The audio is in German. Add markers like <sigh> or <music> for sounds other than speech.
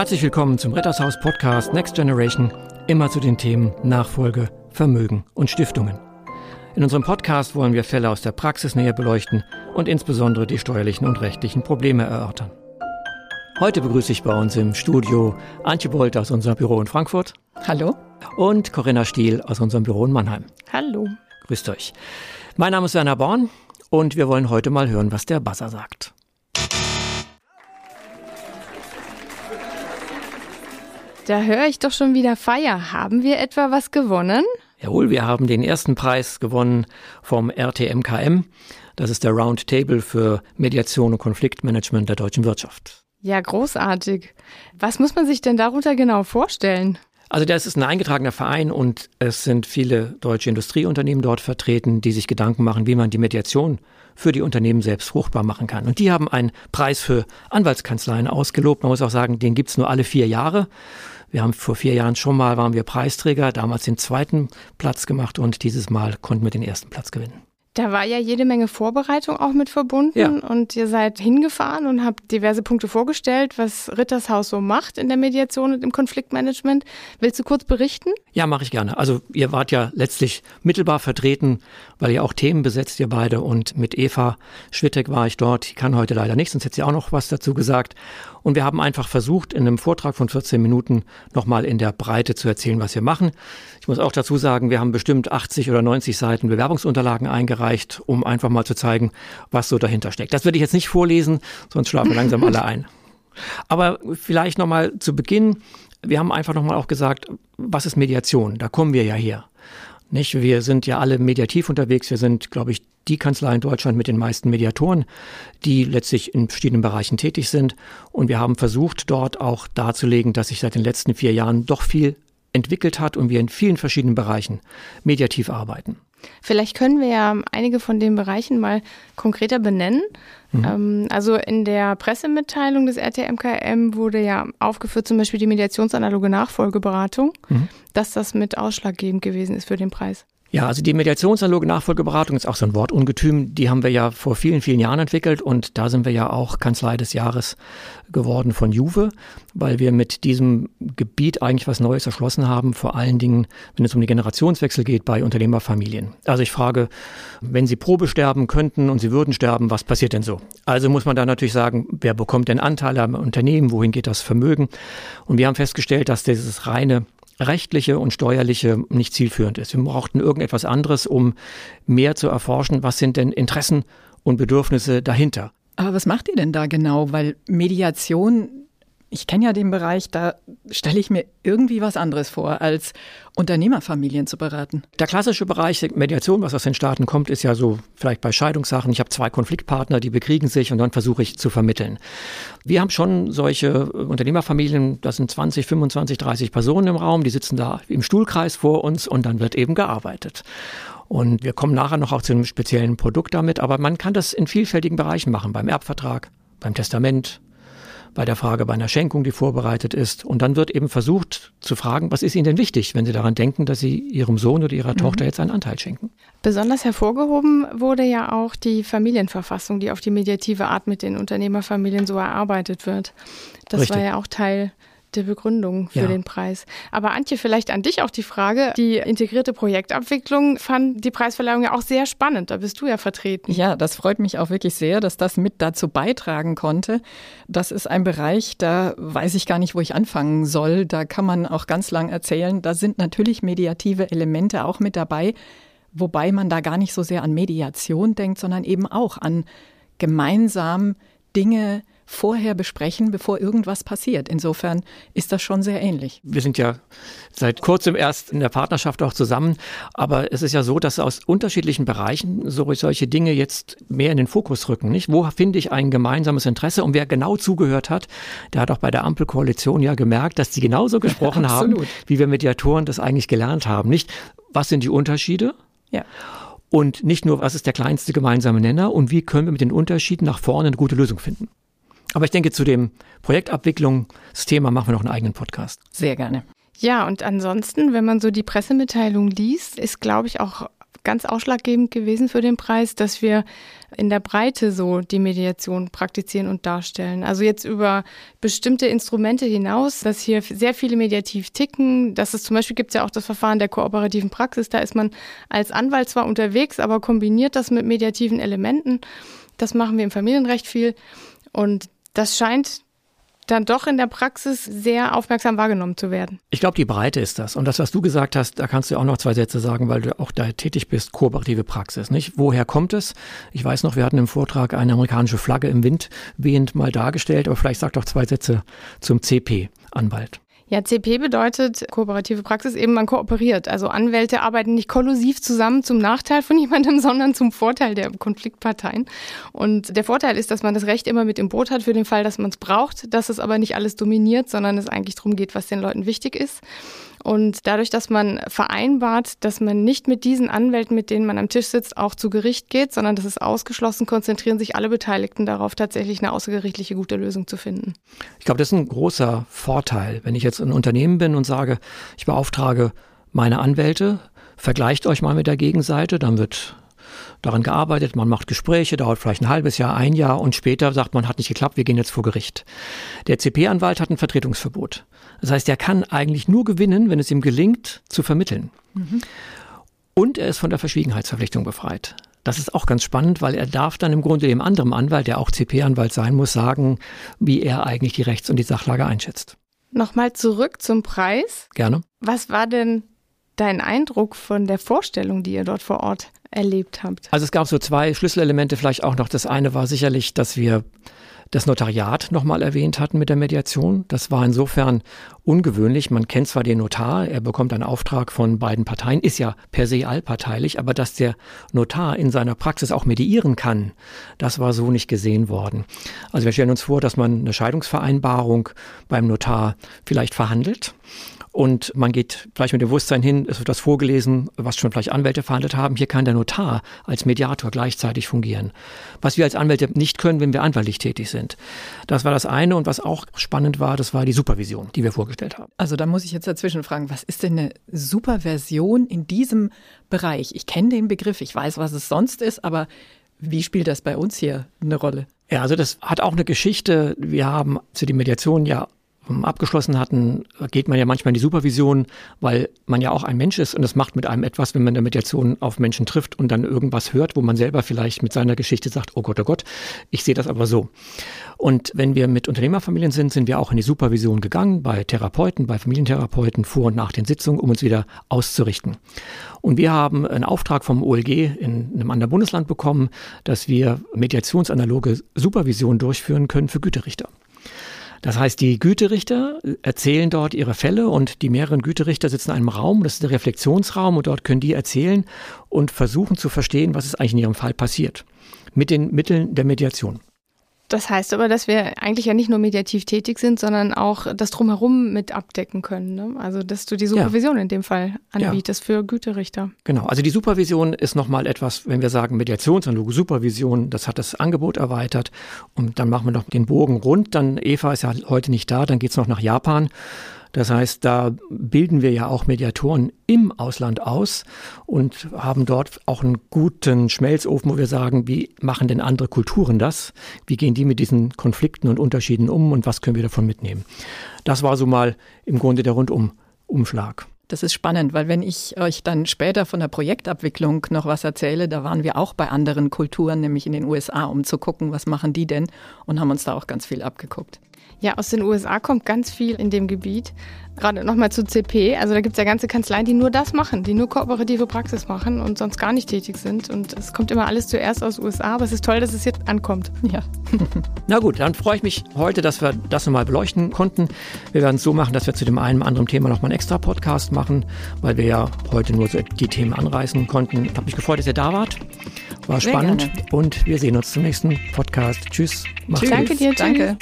Herzlich willkommen zum Rittershaus Podcast Next Generation, immer zu den Themen Nachfolge, Vermögen und Stiftungen. In unserem Podcast wollen wir Fälle aus der Praxis näher beleuchten und insbesondere die steuerlichen und rechtlichen Probleme erörtern. Heute begrüße ich bei uns im Studio Antje Bolt aus unserem Büro in Frankfurt. Hallo. Und Corinna Stiel aus unserem Büro in Mannheim. Hallo. Grüßt euch. Mein Name ist Werner Born und wir wollen heute mal hören, was der Buzzer sagt. Da höre ich doch schon wieder Feier. Haben wir etwa was gewonnen? Jawohl, wir haben den ersten Preis gewonnen vom RTMKM. Das ist der Roundtable für Mediation und Konfliktmanagement der deutschen Wirtschaft. Ja, großartig. Was muss man sich denn darunter genau vorstellen? Also das ist ein eingetragener Verein und es sind viele deutsche Industrieunternehmen dort vertreten, die sich Gedanken machen, wie man die Mediation für die Unternehmen selbst fruchtbar machen kann. Und die haben einen Preis für Anwaltskanzleien ausgelobt. Man muss auch sagen, den gibt's nur alle vier Jahre. Wir haben vor vier Jahren schon mal, waren wir Preisträger, damals den zweiten Platz gemacht und dieses Mal konnten wir den ersten Platz gewinnen. Da war ja jede Menge Vorbereitung auch mit verbunden Ja. und ihr seid hingefahren und habt diverse Punkte vorgestellt, was Rittershaus so macht in der Mediation und im Konfliktmanagement. Willst du kurz berichten? Ja, mache ich gerne. Also ihr wart ja letztlich mittelbar vertreten, weil ihr auch Themen besetzt, ihr beide. Und mit Eva Schwittek war ich dort. Die kann heute leider nicht, sonst hätte sie auch noch was dazu gesagt. Und wir haben einfach versucht, in einem Vortrag von 14 Minuten nochmal in der Breite zu erzählen, was wir machen. Ich muss auch dazu sagen, wir haben bestimmt 80 oder 90 Seiten Bewerbungsunterlagen eingereicht, um einfach mal zu zeigen, was so dahinter steckt. Das würde ich jetzt nicht vorlesen, sonst schlafen langsam alle ein. Aber vielleicht nochmal zu Beginn. Wir haben einfach nochmal auch gesagt, was ist Mediation? Da kommen wir ja her. Nicht? Wir sind ja alle mediativ unterwegs. Wir sind, glaube ich, die Kanzlei in Deutschland mit den meisten Mediatoren, die letztlich in verschiedenen Bereichen tätig sind. Und wir haben versucht, dort auch darzulegen, dass sich seit den letzten vier Jahren doch viel entwickelt hat und wir in vielen verschiedenen Bereichen mediativ arbeiten. Vielleicht können wir ja einige von den Bereichen mal konkreter benennen. Ähm, also in der Pressemitteilung des RTMKM wurde ja aufgeführt zum Beispiel die mediationsanaloge Nachfolgeberatung, dass das mit ausschlaggebend gewesen ist für den Preis. Ja, also die mediationsanaloge Nachfolgeberatung ist auch so ein Wortungetüm. Die haben wir ja vor vielen, vielen Jahren entwickelt und da sind wir ja auch Kanzlei des Jahres geworden von Juve, weil wir mit diesem Gebiet eigentlich was Neues erschlossen haben, vor allen Dingen, wenn es um die Generationswechsel geht bei Unternehmerfamilien. Also ich frage, wenn Sie Probe sterben könnten und Sie würden sterben, was passiert denn so? Also muss man da natürlich sagen, wer bekommt denn Anteile am Unternehmen, wohin geht das Vermögen? Und wir haben festgestellt, dass dieses reine rechtliche und steuerliche nicht zielführend ist. Wir brauchten irgendetwas anderes, um mehr zu erforschen, was sind denn Interessen und Bedürfnisse dahinter. Aber was macht ihr denn da genau? Weil Mediation, ich kenne ja den Bereich, da stelle ich mir irgendwie was anderes vor, als Unternehmerfamilien zu beraten. Der klassische Bereich Mediation, was aus den Staaten kommt, ist ja so vielleicht bei Scheidungssachen. Ich habe zwei Konfliktpartner, die bekriegen sich und dann versuche ich zu vermitteln. Wir haben schon solche Unternehmerfamilien, das sind 20, 25, 30 Personen im Raum, die sitzen da im Stuhlkreis vor uns und dann wird eben gearbeitet. Und wir kommen nachher noch auch zu einem speziellen Produkt damit, aber man kann das in vielfältigen Bereichen machen, beim Erbvertrag, beim Testament, bei der Frage bei einer Schenkung, die vorbereitet ist. Und dann wird eben versucht zu fragen, was ist Ihnen denn wichtig, wenn Sie daran denken, dass Sie Ihrem Sohn oder Ihrer Tochter jetzt einen Anteil schenken? Besonders hervorgehoben wurde ja auch die Familienverfassung, die auf die mediative Art mit den Unternehmerfamilien so erarbeitet wird. Das Richtig. war ja auch Teil der Begründung für Ja. den Preis. Aber Antje, vielleicht an dich auch die Frage. Die integrierte Projektabwicklung fand die Preisverleihung ja auch sehr spannend. Da bist du ja vertreten. Ja, das freut mich auch wirklich sehr, dass das mit dazu beitragen konnte. Das ist ein Bereich, da weiß ich gar nicht, wo ich anfangen soll. Da kann man auch ganz lang erzählen. Da sind natürlich mediative Elemente auch mit dabei, wobei man da gar nicht so sehr an Mediation denkt, sondern eben auch an gemeinsam Dinge vorher besprechen, bevor irgendwas passiert. Insofern ist das schon sehr ähnlich. Wir sind ja seit kurzem erst in der Partnerschaft auch zusammen, aber es ist ja so, dass aus unterschiedlichen Bereichen so, solche Dinge jetzt mehr in den Fokus rücken. Nicht? Wo finde ich ein gemeinsames Interesse? Und wer genau zugehört hat, der hat auch bei der Ampelkoalition ja gemerkt, dass die genauso <laughs> gesprochen haben, wie wir Mediatoren das eigentlich gelernt haben. Nicht, was sind die Unterschiede? Ja. Und nicht nur, was ist der kleinste gemeinsame Nenner und wie können wir mit den Unterschieden nach vorne eine gute Lösung finden. Aber ich denke, zu dem Projektabwicklungsthema machen wir noch einen eigenen Podcast. Sehr gerne. Ja, und ansonsten, wenn man so die Pressemitteilung liest, ist, glaube ich, auch ganz ausschlaggebend gewesen für den Preis, dass wir in der Breite so die Mediation praktizieren und darstellen. Also jetzt über bestimmte Instrumente hinaus, dass hier sehr viele mediativ ticken. Dass es zum Beispiel gibt es ja auch das Verfahren der kooperativen Praxis. Da ist man als Anwalt zwar unterwegs, aber kombiniert das mit mediativen Elementen. Das machen wir im Familienrecht viel. Und das scheint dann doch in der Praxis sehr aufmerksam wahrgenommen zu werden. Ich glaube, die Breite ist das. Und das, was du gesagt hast, da kannst du auch noch zwei Sätze sagen, weil du auch da tätig bist, kooperative Praxis. Nicht? Woher kommt es? Ich weiß noch, wir hatten im Vortrag eine amerikanische Flagge im Wind wehend mal dargestellt, aber vielleicht sag doch zwei Sätze zum CP-Anwalt. Ja, CP bedeutet kooperative Praxis eben, man kooperiert. Also Anwälte arbeiten nicht kollusiv zusammen zum Nachteil von <laughs> jemandem, sondern zum Vorteil der Konfliktparteien. Und der Vorteil ist, dass man das Recht immer mit im Boot hat für den Fall, dass man es braucht, dass es aber nicht alles dominiert, sondern es eigentlich darum geht, was den Leuten wichtig ist. Und dadurch, dass man vereinbart, dass man nicht mit diesen Anwälten, mit denen man am Tisch sitzt, auch zu Gericht geht, sondern das ist ausgeschlossen, konzentrieren sich alle Beteiligten darauf, tatsächlich eine außergerichtliche gute Lösung zu finden. Ich glaube, das ist ein großer Vorteil. Wenn ich jetzt ein Unternehmen bin und sage, ich beauftrage meine Anwälte, vergleicht euch mal mit der Gegenseite, dann wird daran gearbeitet, man macht Gespräche, dauert vielleicht ein halbes Jahr, ein Jahr und später sagt man, hat nicht geklappt, wir gehen jetzt vor Gericht. Der CP-Anwalt hat ein Vertretungsverbot. Das heißt, er kann eigentlich nur gewinnen, wenn es ihm gelingt, zu vermitteln. Mhm. Und er ist von der Verschwiegenheitsverpflichtung befreit. Das ist auch ganz spannend, weil er darf dann im Grunde dem anderen Anwalt, der auch CP-Anwalt sein muss, sagen, wie er eigentlich die Rechts- und die Sachlage einschätzt. Nochmal zurück zum Preis. Gerne. Was war denn dein Eindruck von der Vorstellung, die ihr dort vor Ort erlebt habt? Also es gab so zwei Schlüsselelemente vielleicht auch noch. Das eine war sicherlich, dass wir das Notariat nochmal erwähnt hatten mit der Mediation. Das war insofern ungewöhnlich. Man kennt zwar den Notar, er bekommt einen Auftrag von beiden Parteien, ist ja per se allparteilich, aber dass der Notar in seiner Praxis auch mediieren kann, das war so nicht gesehen worden. Also wir stellen uns vor, dass man eine Scheidungsvereinbarung beim Notar vielleicht verhandelt und man geht vielleicht mit dem Bewusstsein hin, es wird das vorgelesen, was schon vielleicht Anwälte verhandelt haben. Hier kann der Notar als Mediator gleichzeitig fungieren. Was wir als Anwälte nicht können, wenn wir anwaltlich tätig sind. Das war das eine. Und was auch spannend war, das war die Supervision, die wir vorgestellt haben. Also da muss ich jetzt dazwischen fragen, was ist denn eine Supervision in diesem Bereich? Ich kenne den Begriff, ich weiß, was es sonst ist, aber wie spielt das bei uns hier eine Rolle? Ja, also das hat auch eine Geschichte. Wir haben zu die Mediation ja abgeschlossen hatten, geht man ja manchmal in die Supervision, weil man ja auch ein Mensch ist und es macht mit einem etwas, wenn man in der Mediation auf Menschen trifft und dann irgendwas hört, wo man selber vielleicht mit seiner Geschichte sagt, oh Gott, oh Gott, ich sehe das aber so. Und wenn wir mit Unternehmerfamilien sind, sind wir auch in die Supervision gegangen, bei Therapeuten, bei Familientherapeuten vor und nach den Sitzungen, um uns wieder auszurichten. Und wir haben einen Auftrag vom OLG in einem anderen Bundesland bekommen, dass wir mediationsanaloge Supervision durchführen können für Güterichter. Das heißt, die Güterichter erzählen dort ihre Fälle und die mehreren Güterichter sitzen in einem Raum, das ist der Reflexionsraum und dort können die erzählen und versuchen zu verstehen, was ist eigentlich in ihrem Fall passiert. Mit den Mitteln der Mediation. Das heißt aber, dass wir eigentlich ja nicht nur mediativ tätig sind, sondern auch das Drumherum mit abdecken können. Ne? Also, dass du die Supervision ja. in dem Fall anbietest ja. für Güterichter. Genau. Also, die Supervision ist nochmal etwas, wenn wir sagen Mediationsanaloge Supervision, das hat das Angebot erweitert. Und dann machen wir noch den Bogen rund. Dann, Eva ist ja heute nicht da, dann geht's noch nach Japan. Das heißt, da bilden wir ja auch Mediatoren im Ausland aus und haben dort auch einen guten Schmelzofen, wo wir sagen, wie machen denn andere Kulturen das? Wie gehen die mit diesen Konflikten und Unterschieden um und was können wir davon mitnehmen? Das war so mal im Grunde der Rundumumschlag. Das ist spannend, weil wenn ich euch dann später von der Projektabwicklung noch was erzähle, da waren wir auch bei anderen Kulturen, nämlich in den USA, um zu gucken, was machen die denn und haben uns da auch ganz viel abgeguckt. Ja, aus den USA kommt ganz viel in dem Gebiet. Gerade nochmal zu CP. Also da gibt es ja ganze Kanzleien, die nur das machen, die nur kooperative Praxis machen und sonst gar nicht tätig sind. Und es kommt immer alles zuerst aus den USA, aber es ist toll, dass es jetzt ankommt. <laughs> Ja. Na gut, dann freue ich mich heute, dass wir das nochmal beleuchten konnten. Wir werden es so machen, dass wir zu dem einen oder anderen Thema nochmal einen extra Podcast machen, weil wir ja heute nur so die Themen anreißen konnten. Ich habe mich gefreut, dass ihr da wart. War Sehr spannend gerne. und wir sehen uns zum nächsten Podcast. Tschüss. Macht's Tschüss. Danke dir. Danke.